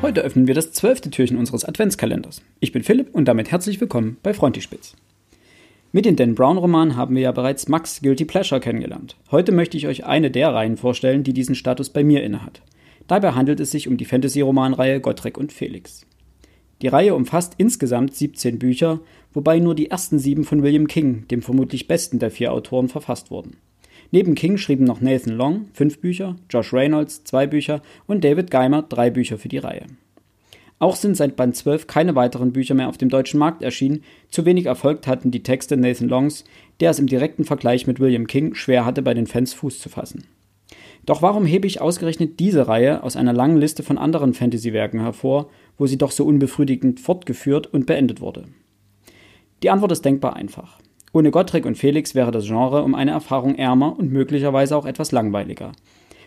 Heute öffnen wir das zwölfte Türchen unseres Adventskalenders. Ich bin Philipp und damit herzlich willkommen bei Frontispitz. Mit den Dan Brown Romanen haben wir ja bereits Max Guilty Pleasure kennengelernt. Heute möchte ich euch eine der Reihen vorstellen, die diesen Status bei mir innehat. Dabei handelt es sich um die Fantasy-Romanreihe Gottrek und Felix. Die Reihe umfasst insgesamt 17 Bücher, wobei nur die ersten sieben von William King, dem vermutlich besten der vier Autoren, verfasst wurden. Neben King schrieben noch Nathan Long fünf Bücher, Josh Reynolds zwei Bücher und David Geimer drei Bücher für die Reihe. Auch sind seit Band 12 keine weiteren Bücher mehr auf dem deutschen Markt erschienen, zu wenig erfolgt hatten die Texte Nathan Longs, der es im direkten Vergleich mit William King schwer hatte, bei den Fans Fuß zu fassen. Doch warum hebe ich ausgerechnet diese Reihe aus einer langen Liste von anderen Fantasy-Werken hervor, wo sie doch so unbefriedigend fortgeführt und beendet wurde? Die Antwort ist denkbar einfach. Ohne Gottrick und Felix wäre das Genre um eine Erfahrung ärmer und möglicherweise auch etwas langweiliger.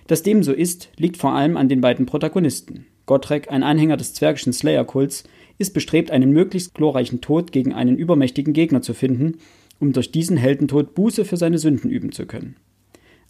Dass dem so ist, liegt vor allem an den beiden Protagonisten. Gottrek, ein Anhänger des zwergischen Slayer-Kults, ist bestrebt, einen möglichst glorreichen Tod gegen einen übermächtigen Gegner zu finden, um durch diesen Heldentod Buße für seine Sünden üben zu können.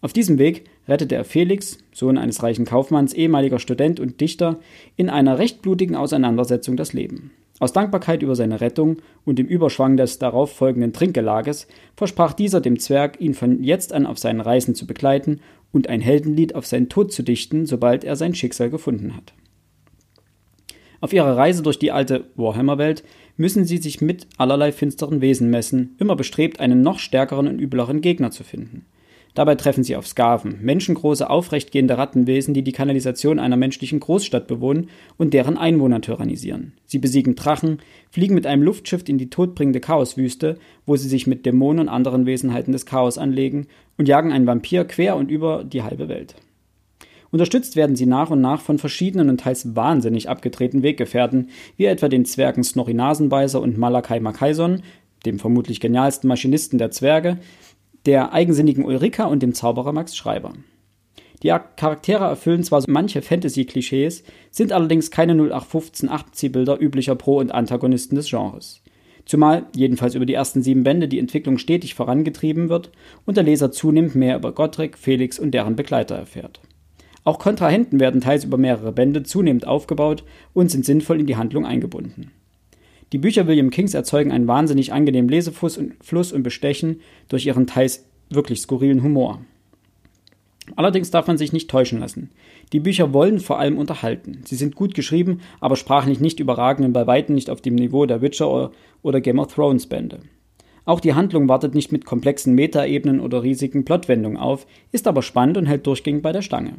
Auf diesem Weg rettete er Felix, Sohn eines reichen Kaufmanns, ehemaliger Student und Dichter, in einer recht blutigen Auseinandersetzung das Leben. Aus Dankbarkeit über seine Rettung und dem Überschwang des darauf folgenden Trinkgelages versprach dieser dem Zwerg, ihn von jetzt an auf seinen Reisen zu begleiten und ein Heldenlied auf seinen Tod zu dichten, sobald er sein Schicksal gefunden hat. Auf ihrer Reise durch die alte Warhammer-Welt müssen sie sich mit allerlei finsteren Wesen messen, immer bestrebt, einen noch stärkeren und übleren Gegner zu finden. Dabei treffen sie auf Skaven, menschengroße, aufrechtgehende Rattenwesen, die die Kanalisation einer menschlichen Großstadt bewohnen und deren Einwohner tyrannisieren. Sie besiegen Drachen, fliegen mit einem Luftschiff in die todbringende Chaoswüste, wo sie sich mit Dämonen und anderen Wesenheiten des Chaos anlegen und jagen einen Vampir quer und über die halbe Welt. Unterstützt werden sie nach und nach von verschiedenen und teils wahnsinnig abgedrehten Weggefährten, wie etwa den Zwergen Snorri Nasenbeißer und Malakai Makaison, dem vermutlich genialsten Maschinisten der Zwerge, der eigensinnigen Ulrika und dem Zauberer Max Schreiber. Die Charaktere erfüllen zwar manche Fantasy-Klischees, sind allerdings keine 0815 Abziehbilder üblicher Pro- und Antagonisten des Genres. Zumal, jedenfalls über die ersten sieben Bände, die Entwicklung stetig vorangetrieben wird und der Leser zunehmend mehr über Gottrick, Felix und deren Begleiter erfährt. Auch Kontrahenten werden teils über mehrere Bände zunehmend aufgebaut und sind sinnvoll in die Handlung eingebunden. Die Bücher William Kings erzeugen einen wahnsinnig angenehmen Lesefluss und, bestechen durch ihren teils wirklich skurrilen Humor. Allerdings darf man sich nicht täuschen lassen. Die Bücher wollen vor allem unterhalten. Sie sind gut geschrieben, aber sprachlich nicht überragend und bei weitem nicht auf dem Niveau der Witcher oder Game of Thrones Bände. Auch die Handlung wartet nicht mit komplexen Metaebenen oder riesigen Plotwendungen auf, ist aber spannend und hält durchgängig bei der Stange.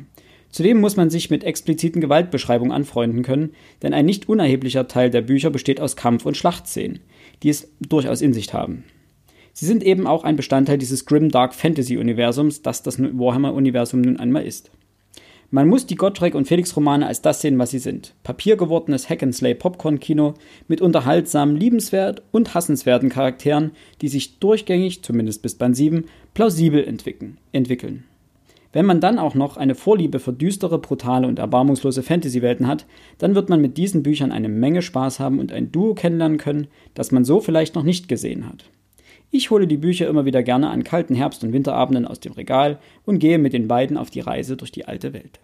Zudem muss man sich mit expliziten Gewaltbeschreibungen anfreunden können, denn ein nicht unerheblicher Teil der Bücher besteht aus Kampf- und Schlachtszenen, die es durchaus in sich haben. Sie sind eben auch ein Bestandteil dieses Grim Dark Fantasy Universums, das das Warhammer Universum nun einmal ist. Man muss die Gottschalk und Felix Romane als das sehen, was sie sind. Papiergewordenes Hack-and-Slay Popcorn-Kino mit unterhaltsamen, liebenswert und hassenswerten Charakteren, die sich durchgängig, zumindest bis Band 7, plausibel entwickeln. Wenn man dann auch noch eine Vorliebe für düstere, brutale und erbarmungslose Fantasy-Welten hat, dann wird man mit diesen Büchern eine Menge Spaß haben und ein Duo kennenlernen können, das man so vielleicht noch nicht gesehen hat. Ich hole die Bücher immer wieder gerne an kalten Herbst- und Winterabenden aus dem Regal und gehe mit den beiden auf die Reise durch die alte Welt.